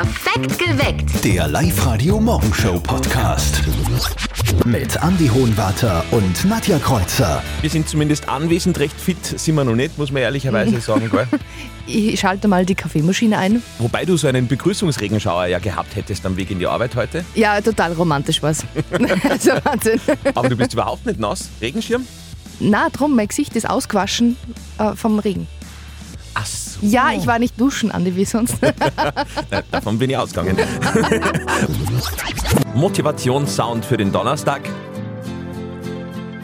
Perfekt geweckt. Der Live-Radio-Morgenshow-Podcast. Mit Andy Hohenwarter und Nadja Kreuzer. Wir sind zumindest anwesend, recht fit sind wir noch nicht, muss man ehrlicherweise sagen. Gell? Ich schalte mal die Kaffeemaschine ein. Wobei du so einen Begrüßungsregenschauer ja gehabt hättest am Weg in die Arbeit heute. Ja, total romantisch war's. also Wahnsinn. Aber du bist überhaupt nicht nass. Regenschirm? Na, drum, mein Gesicht ist ausgewaschen äh, vom Regen. Ja, ich war nicht duschen, Andi, wie sonst. Davon bin ich ausgegangen. Motivationssound für den Donnerstag.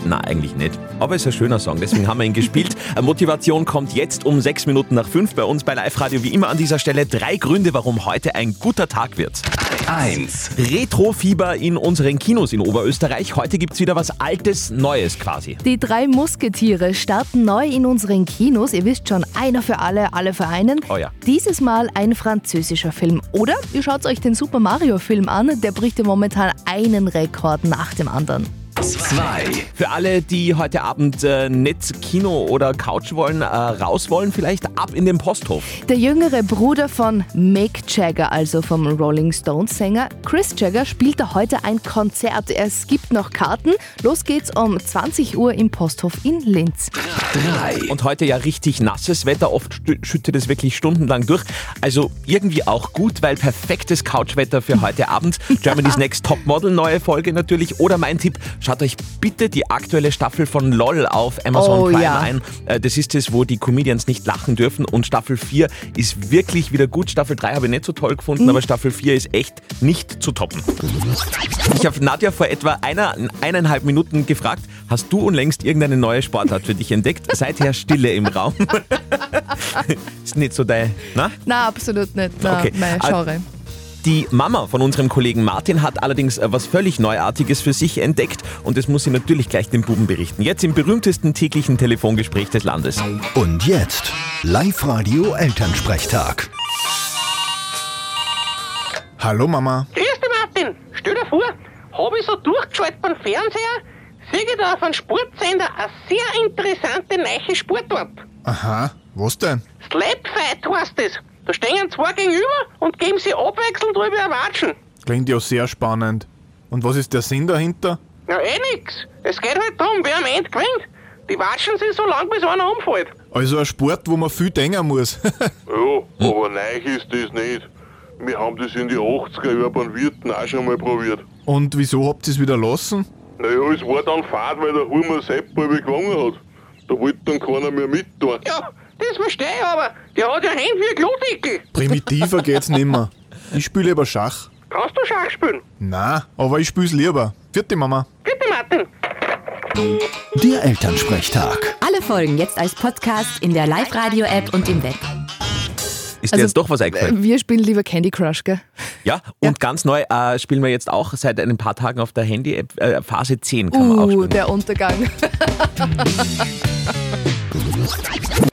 Na, eigentlich nicht. Aber es ist ein schöner Song, deswegen haben wir ihn gespielt. Motivation kommt jetzt um sechs Minuten nach fünf bei uns bei Live Radio. Wie immer an dieser Stelle drei Gründe, warum heute ein guter Tag wird. 1. Retrofieber in unseren Kinos in Oberösterreich. Heute gibt's wieder was Altes, Neues quasi. Die drei Musketiere starten neu in unseren Kinos. Ihr wisst schon, einer für alle, alle für einen. Oh ja. Dieses Mal ein französischer Film. Oder ihr schaut euch den Super Mario Film an. Der bricht ja momentan einen Rekord nach dem anderen. 2. Für alle, die heute Abend äh, nicht Kino oder Couch wollen, äh, raus wollen, vielleicht ab in den Posthof. Der jüngere Bruder von Mick Jagger, also vom Rolling Stones Sänger, Chris Jagger, spielt da heute ein Konzert. Es gibt noch Karten. Los geht's um 20 Uhr im Posthof in Linz. 3. Und heute ja richtig nasses Wetter, oft schüttet es wirklich stundenlang durch. Also irgendwie auch gut, weil perfektes Couchwetter für heute Abend. Germany's Next Topmodel, neue Folge natürlich. Oder mein Tipp, schaut euch bitte die aktuelle Staffel von LOL auf Amazon Oh, Prime ja. ein. Äh, Das ist es, wo die Comedians nicht lachen dürfen. Und Staffel 4 ist wirklich wieder gut. Staffel 3 habe ich nicht so toll gefunden, aber Staffel 4 ist echt nicht zu toppen. Ich habe Nadja vor etwa einer, eineinhalb Minuten gefragt, hast du unlängst irgendeine neue Sportart für dich entdeckt? Seither Stille im Raum. ist nicht so dein, na? Na, absolut nicht. Na, Okay. mein Ah, Genre. Die Mama von unserem Kollegen Martin hat allerdings äh, was völlig Neuartiges für sich entdeckt und das muss sie natürlich gleich den Buben berichten. Jetzt im berühmtesten täglichen Telefongespräch des Landes. Und jetzt Live-Radio Elternsprechtag. Hallo Mama. Grüß dich, Martin. Stell dir vor, habe ich so durchgeschaltet beim Fernseher, sehe ich da auf einem Sportsender eine sehr interessante neue Sportart. Aha, was denn? Slapfight heißt es. Da stehen zwei gegenüber und geben sie abwechselnd drüber erwatschen. Klingt ja sehr spannend. Und was ist der Sinn dahinter? Ja, eh nix. Es geht halt darum, wer am Ende gewinnt. Die watschen sich so lang, bis einer umfällt. Also ein Sport, wo man viel denken muss. Ja, aber neu ist das nicht. Wir haben das in die 80er Jahren beim Wirten auch schon mal probiert. Und wieso habt ihr es wieder lassen? Naja, es war dann Fahrt, weil der Hummer Sepp gewonnen hat. Da wollte dann keiner mehr mit tun. Ja, das verstehe ich aber. Der hat ja Hände wie ein Klodeckel. Primitiver geht's nimmer. Ich spiele lieber Schach. Kannst du Schach spielen? Na, aber ich spiel's lieber. Vierte Mama. Bitte, Martin. Der Elternsprechtag. Alle Folgen jetzt als Podcast in der Live-Radio-App und im Web. Ist dir jetzt doch was eingefallen? Äh, Wir spielen lieber Candy Crush, gell? Ja, und ganz neu äh, spielen wir jetzt auch seit ein paar Tagen auf der Handy-App äh, Phase 10 kann man auch Uh, spielen. der Untergang.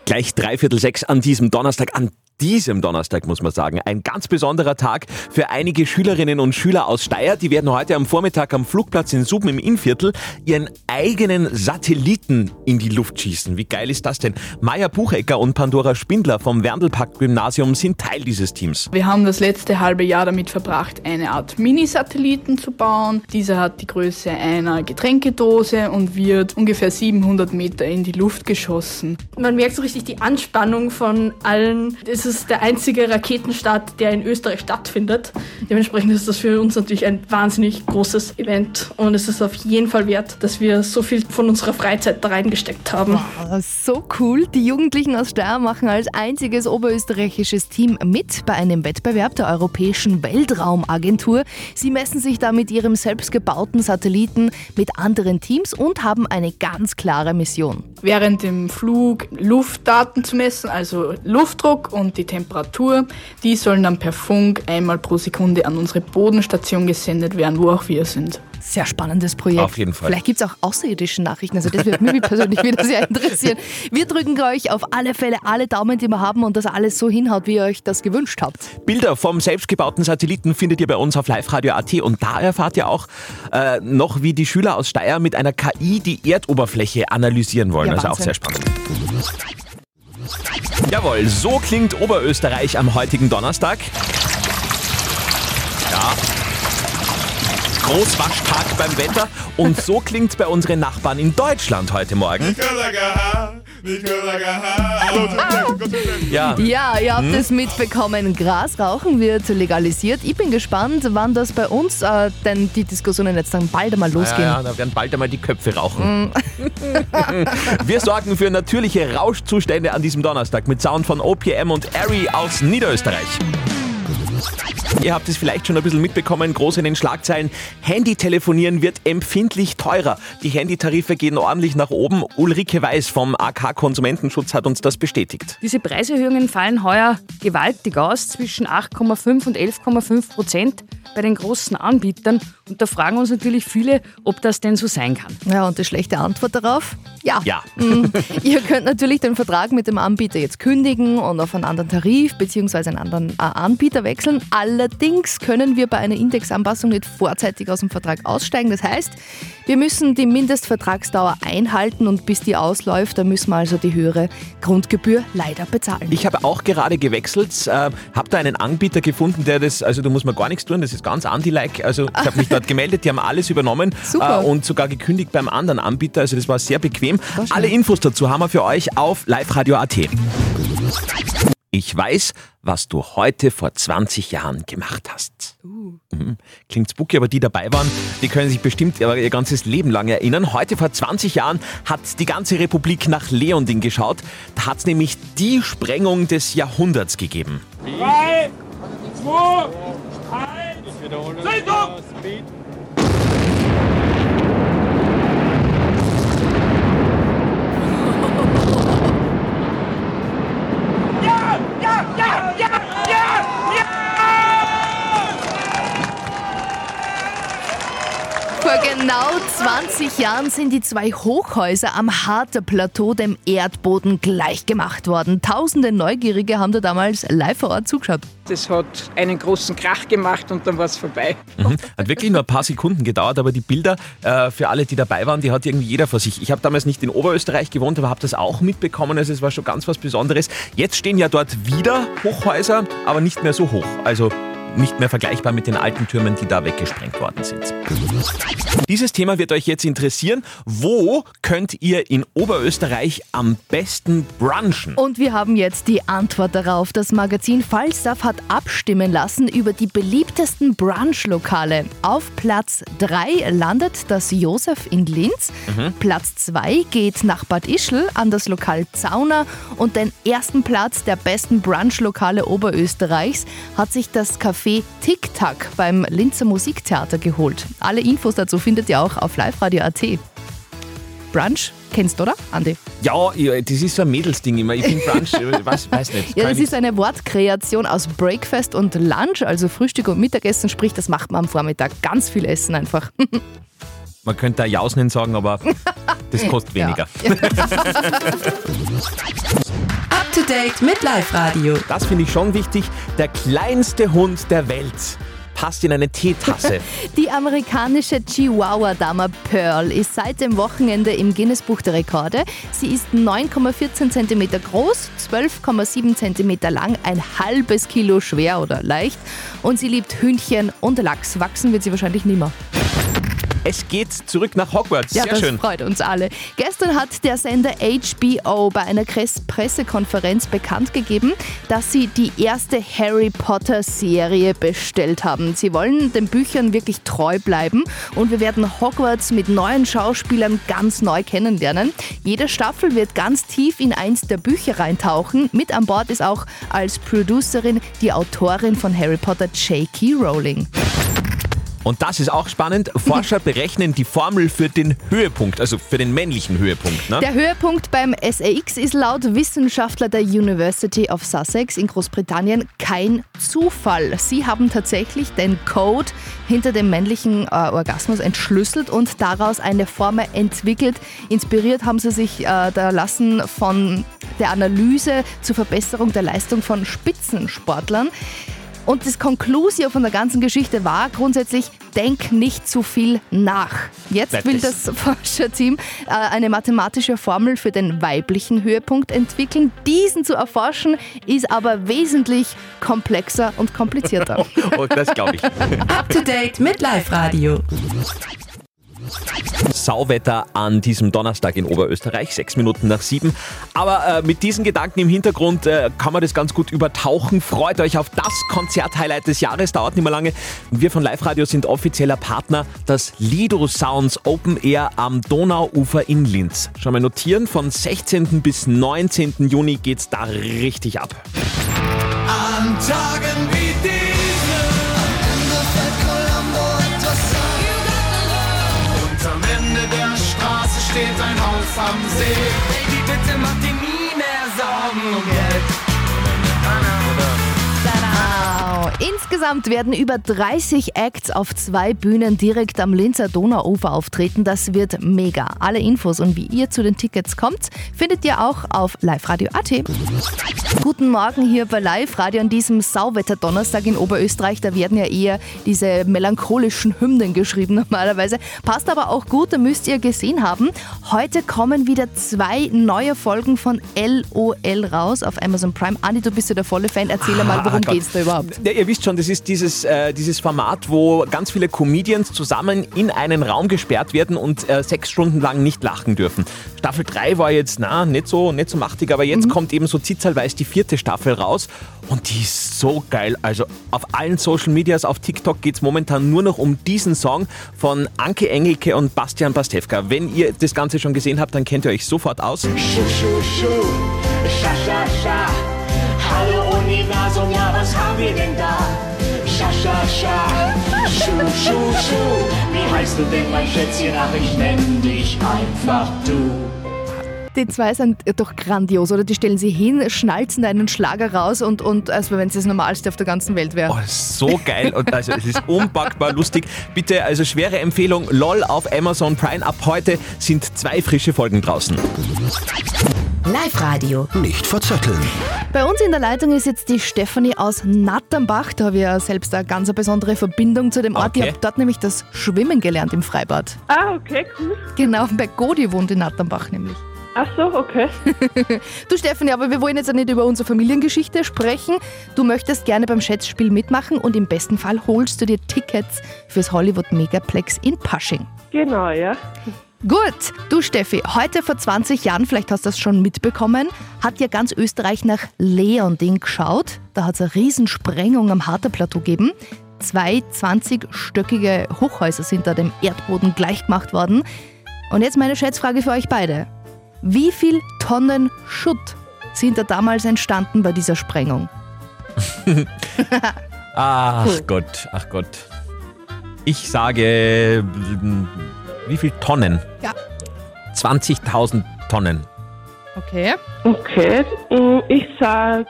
Gleich dreiviertel sechs an diesem Donnerstag, an diesem Donnerstag muss man sagen. Ein ganz besonderer Tag für einige Schülerinnen und Schüler aus Steyr. Die werden heute am Vormittag am Flugplatz in Suben im Innviertel ihren eigenen Satelliten in die Luft schießen. Wie geil ist das denn? Maja Buchecker und Pandora Spindler vom Werndlpakt-Gymnasium sind Teil dieses Teams. Wir haben das letzte halbe Jahr damit verbracht, eine Art Mini-Satelliten zu bauen. Dieser hat die Größe einer Getränkedose und wird ungefähr 700 Meter in die Luft geschossen. Man merkt so richtig die Anspannung von allen. Es ist der einzige Raketenstart, der in Österreich stattfindet. Dementsprechend ist das für uns natürlich ein wahnsinnig großes Event und es ist auf jeden Fall wert, dass wir so viel von unserer Freizeit da reingesteckt haben. Ah, So cool. Die Jugendlichen aus Steyr machen als einziges oberösterreichisches Team mit bei einem Wettbewerb der Europäischen Weltraumagentur. Sie messen sich da mit ihrem selbstgebauten Satelliten mit anderen Teams und haben eine ganz klare Mission. Während dem Flug Luftdaten zu messen, also Luftdruck und die Temperatur, die sollen dann per Funk einmal pro Sekunde an unsere Bodenstation gesendet werden, wo auch wir sind. Sehr spannendes Projekt. Auf jeden Fall. Vielleicht gibt es auch außerirdische Nachrichten. Also das würde mich persönlich wieder sehr interessieren. Wir drücken euch auf alle Fälle alle Daumen, die wir haben und dass alles so hinhaut, wie ihr euch das gewünscht habt. Bilder vom selbstgebauten Satelliten findet ihr bei uns auf liveradio.at und da erfahrt ihr auch äh, noch, wie die Schüler aus Steyr mit einer KI die Erdoberfläche analysieren wollen. Ja, also auch sehr spannend. Jawohl, so klingt Oberösterreich am heutigen Donnerstag. Großwaschtag beim Wetter und so klingt's bei unseren Nachbarn in Deutschland heute Morgen. Ja, Ja, ihr habt Hm? es mitbekommen. Grasrauchen wird legalisiert. Ich bin gespannt, wann das bei uns äh, denn die Diskussionen jetzt dann bald einmal ja, losgehen. ja, da werden bald einmal die Köpfe rauchen. Wir sorgen für natürliche Rauschzustände an diesem Donnerstag mit Sound von OPM und Ari aus Niederösterreich. Ihr habt es vielleicht schon ein bisschen mitbekommen, groß in den Schlagzeilen. Handytelefonieren wird empfindlich teurer. Die Handytarife gehen ordentlich nach oben. Ulrike Weiß vom AK Konsumentenschutz hat uns das bestätigt. Diese Preiserhöhungen fallen heuer gewaltig aus, zwischen 8,5 und 11,5 Prozent bei den großen Anbietern. Und da fragen uns natürlich viele, ob das denn so sein kann. Ja, und die schlechte Antwort darauf? Ja. Ja. Mm, Ihr könnt natürlich den Vertrag mit dem Anbieter jetzt kündigen und auf einen anderen Tarif bzw. einen anderen äh, Anbieter wechseln. Allerdings können wir bei einer Indexanpassung nicht vorzeitig aus dem Vertrag aussteigen. Das heißt, wir müssen die Mindestvertragsdauer einhalten und bis die ausläuft, da müssen wir also die höhere Grundgebühr leider bezahlen. Ich habe auch gerade gewechselt, äh, habe da einen Anbieter gefunden, der das, also da muss man gar nichts tun, das ist ganz anti-like. Also ich habe mich dort gemeldet, die haben alles übernommen äh, und sogar gekündigt beim anderen Anbieter. Also das war sehr bequem. Alle Infos dazu haben wir für euch auf liveradio.at. Ich weiß, was du heute vor 20 Jahren gemacht hast. Mhm. Klingt spooky, aber die dabei waren, die können sich bestimmt ihr ihr ganzes Leben lang erinnern. Heute vor 20 Jahren hat die ganze Republik nach Leonding geschaut. Da hat es nämlich die Sprengung des Jahrhunderts gegeben. Drei, zwei, eins, Zeitung! Ja, ja, ja, ja, genau 20 Jahren sind die zwei Hochhäuser am Harter Plateau dem Erdboden gleichgemacht worden. Tausende Neugierige haben da damals live vor Ort zugeschaut. Das hat einen großen Krach gemacht und dann war es vorbei. Mhm. Hat wirklich nur ein paar Sekunden gedauert, aber die Bilder äh, für alle, die dabei waren, die hat irgendwie jeder vor sich. Ich habe damals nicht in Oberösterreich gewohnt, aber habe das auch mitbekommen. Also es war schon ganz was Besonderes. Jetzt stehen ja dort wieder Hochhäuser, aber nicht mehr so hoch. Also nicht mehr vergleichbar mit den alten Türmen, die da weggesprengt worden sind. Dieses Thema wird euch jetzt interessieren. Wo könnt ihr in Oberösterreich am besten brunchen? Und wir haben jetzt die Antwort darauf. Das Magazin Falstaff hat abstimmen lassen über die beliebtesten Brunch-Lokale. Auf Platz 3 landet das Josef in Linz. Mhm. Platz 2 geht nach Bad Ischl an das Lokal Zauner. Und den ersten Platz der besten Brunch-Lokale Oberösterreichs hat sich das Café Tic Tac beim Linzer Musiktheater geholt. Alle Infos dazu findet ihr auch auf liveradio.at. Brunch kennst du, oder, Andi? Ja, ja, das ist so ein Mädelsding immer. Ich finde Brunch, ich weiß, weiß nicht. Ja, das ist eine Wortkreation aus Breakfast und Lunch, also Frühstück und Mittagessen, sprich, das macht man am Vormittag. Ganz viel Essen einfach. Man könnte da Jausen sagen, aber das kostet weniger. To date mit Live Radio. Das finde ich schon wichtig. Der kleinste Hund der Welt passt in eine Teetasse. Die amerikanische Chihuahua-Dame Pearl ist seit dem Wochenende im Guinness-Buch der Rekorde. Sie ist 9,14 cm groß, 12,7 cm lang, ein halbes Kilo schwer oder leicht und sie liebt Hühnchen und Lachs. Wachsen wird sie wahrscheinlich nimmer. Es geht zurück nach Hogwarts. Ja, Sehr das schön. freut uns alle. Gestern hat der Sender HBO bei einer Pressekonferenz bekannt gegeben, dass sie die erste Harry Potter Serie bestellt haben. Sie wollen den Büchern wirklich treu bleiben und wir werden Hogwarts mit neuen Schauspielern ganz neu kennenlernen. Jede Staffel wird ganz tief in eins der Bücher reintauchen. Mit an Bord ist auch als Producerin die Autorin von Harry Potter J.K. Rowling. Und das ist auch spannend. Forscher berechnen die Formel für den Höhepunkt, also für den männlichen Höhepunkt. Ne? Der Höhepunkt beim SAX ist laut Wissenschaftler der University of Sussex in Großbritannien kein Zufall. Sie haben tatsächlich den Code hinter dem männlichen äh, Orgasmus entschlüsselt und daraus eine Formel entwickelt. Inspiriert haben sie sich äh, da lassen von der Analyse zur Verbesserung der Leistung von Spitzensportlern. Und das Conclusio von der ganzen Geschichte war grundsätzlich, denk nicht zu viel nach. Jetzt will das Forscherteam äh, eine mathematische Formel für den weiblichen Höhepunkt entwickeln. Diesen zu erforschen ist aber wesentlich komplexer und komplizierter. oh, das glaube ich. Up to date mit Live Radio. Sauwetter an diesem Donnerstag in Oberösterreich, sechs Minuten nach sieben. Aber äh, mit diesen Gedanken im Hintergrund äh, kann man das ganz gut übertauchen. Freut euch auf das Konzerthighlight des Jahres, dauert nicht mehr lange. Wir von Live Radio sind offizieller Partner, das Lido Sounds Open Air am Donauufer in Linz. Schon mal notieren, von 16. bis 19. Juni geht's da richtig ab. An Tagen wie Insgesamt werden über 30 Acts auf zwei Bühnen direkt am Linzer Donauufer auftreten. Das wird mega. Alle Infos und wie ihr zu den Tickets kommt, findet ihr auch auf liveradio.at. Guten Morgen hier bei Live Radio an diesem Sauwetter-Donnerstag in Oberösterreich. Da werden ja eher diese melancholischen Hymnen geschrieben normalerweise. Passt aber auch gut, da müsst ihr gesehen haben. Heute kommen wieder zwei neue Folgen von LOL raus auf Amazon Prime. Andi, du bist ja der volle Fan. Erzähl mal, worum Ah, Gott. geht's da überhaupt? Ja, ihr wisst schon, das ist dieses, äh, dieses Format, wo ganz viele Comedians zusammen in einen Raum gesperrt werden und äh, sechs Stunden lang nicht lachen dürfen. Staffel 3 war jetzt na, nicht, so, nicht so machtig, aber jetzt kommt eben so zitzelweis die vierte Staffel raus und die ist so geil. Also auf allen Social Medias, auf TikTok geht es momentan nur noch um diesen Song von Anke Engelke und Bastian Pastewka. Wenn ihr das Ganze schon gesehen habt, dann kennt ihr euch sofort aus. Schuh, schuh, schuh, scha, scha, scha. Hallo Universum, ja, was haben wir denn da? Schuh, schuh, schuh. Wie heißt du denn, mein Schätzchen? Ach, ich nenn dich einfach du. Die zwei sind doch grandios, oder? Die stellen sie hin, schnalzen einen Schlager raus und, und als wenn es das Normalste auf der ganzen Welt wäre. Oh, so geil und also es ist unpackbar lustig. Bitte, also schwere Empfehlung, LOL auf Amazon Prime. Ab heute sind zwei frische Folgen draußen. Live Radio. Nicht verzetteln. Bei uns in der Leitung ist jetzt die Stefanie aus Natternbach. Da habe ich ja selbst eine ganz besondere Verbindung zu dem Ort. Ich Okay. habe dort nämlich das Schwimmen gelernt im Freibad. Ah, okay, cool. Genau, bei Godi wohnt in Natternbach nämlich. Ach so, okay. Du Stefanie, aber wir wollen jetzt ja nicht über unsere Familiengeschichte sprechen. Du möchtest gerne beim Schätzspiel mitmachen und im besten Fall holst du dir Tickets fürs Hollywood Megaplex in Pasching. Genau, ja. Gut, du Steffi, heute vor 20 Jahren, vielleicht hast du das schon mitbekommen, hat ja ganz Österreich nach Leonding geschaut. Da hat es eine Riesensprengung am Harter-Plateau gegeben. Zwei 20-stöckige Hochhäuser sind da dem Erdboden gleichgemacht worden. Und jetzt meine Schätzfrage für euch beide. Wie viel Tonnen Schutt sind da damals entstanden bei dieser Sprengung? Ach. Gott, ach Gott. Ich sage, wie viel Tonnen? Ja. 20.000 Tonnen. Okay. Okay, mm, ich sag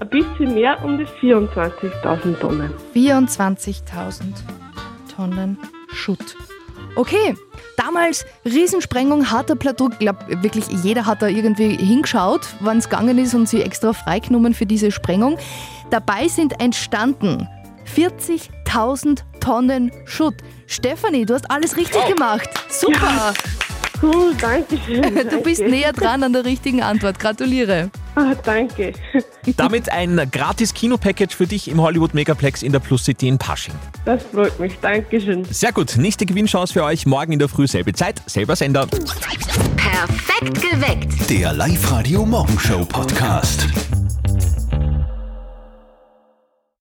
ein bisschen mehr um die 24.000 Tonnen. 24.000 Tonnen Schutt. Okay, damals Riesensprengung, harter Plateau. Ich glaube, wirklich jeder hat da irgendwie hingeschaut, wann es gegangen ist und sie extra freigenommen für diese Sprengung. Dabei sind entstanden 40.000 Tonnen Schutt. Stefanie, du hast alles richtig gemacht. Super. Cool, danke schön. Du bist danke. näher dran an der richtigen Antwort. Gratuliere. Ah, danke. Damit ein gratis Kinopackage für dich im Hollywood Megaplex in der Plus City in Pasching. Das freut mich, danke schön. Sehr gut, nächste Gewinnchance für euch morgen in der Früh, selbe Zeit, selber Sender. Perfekt geweckt. Der Live-Radio Morgenshow Podcast.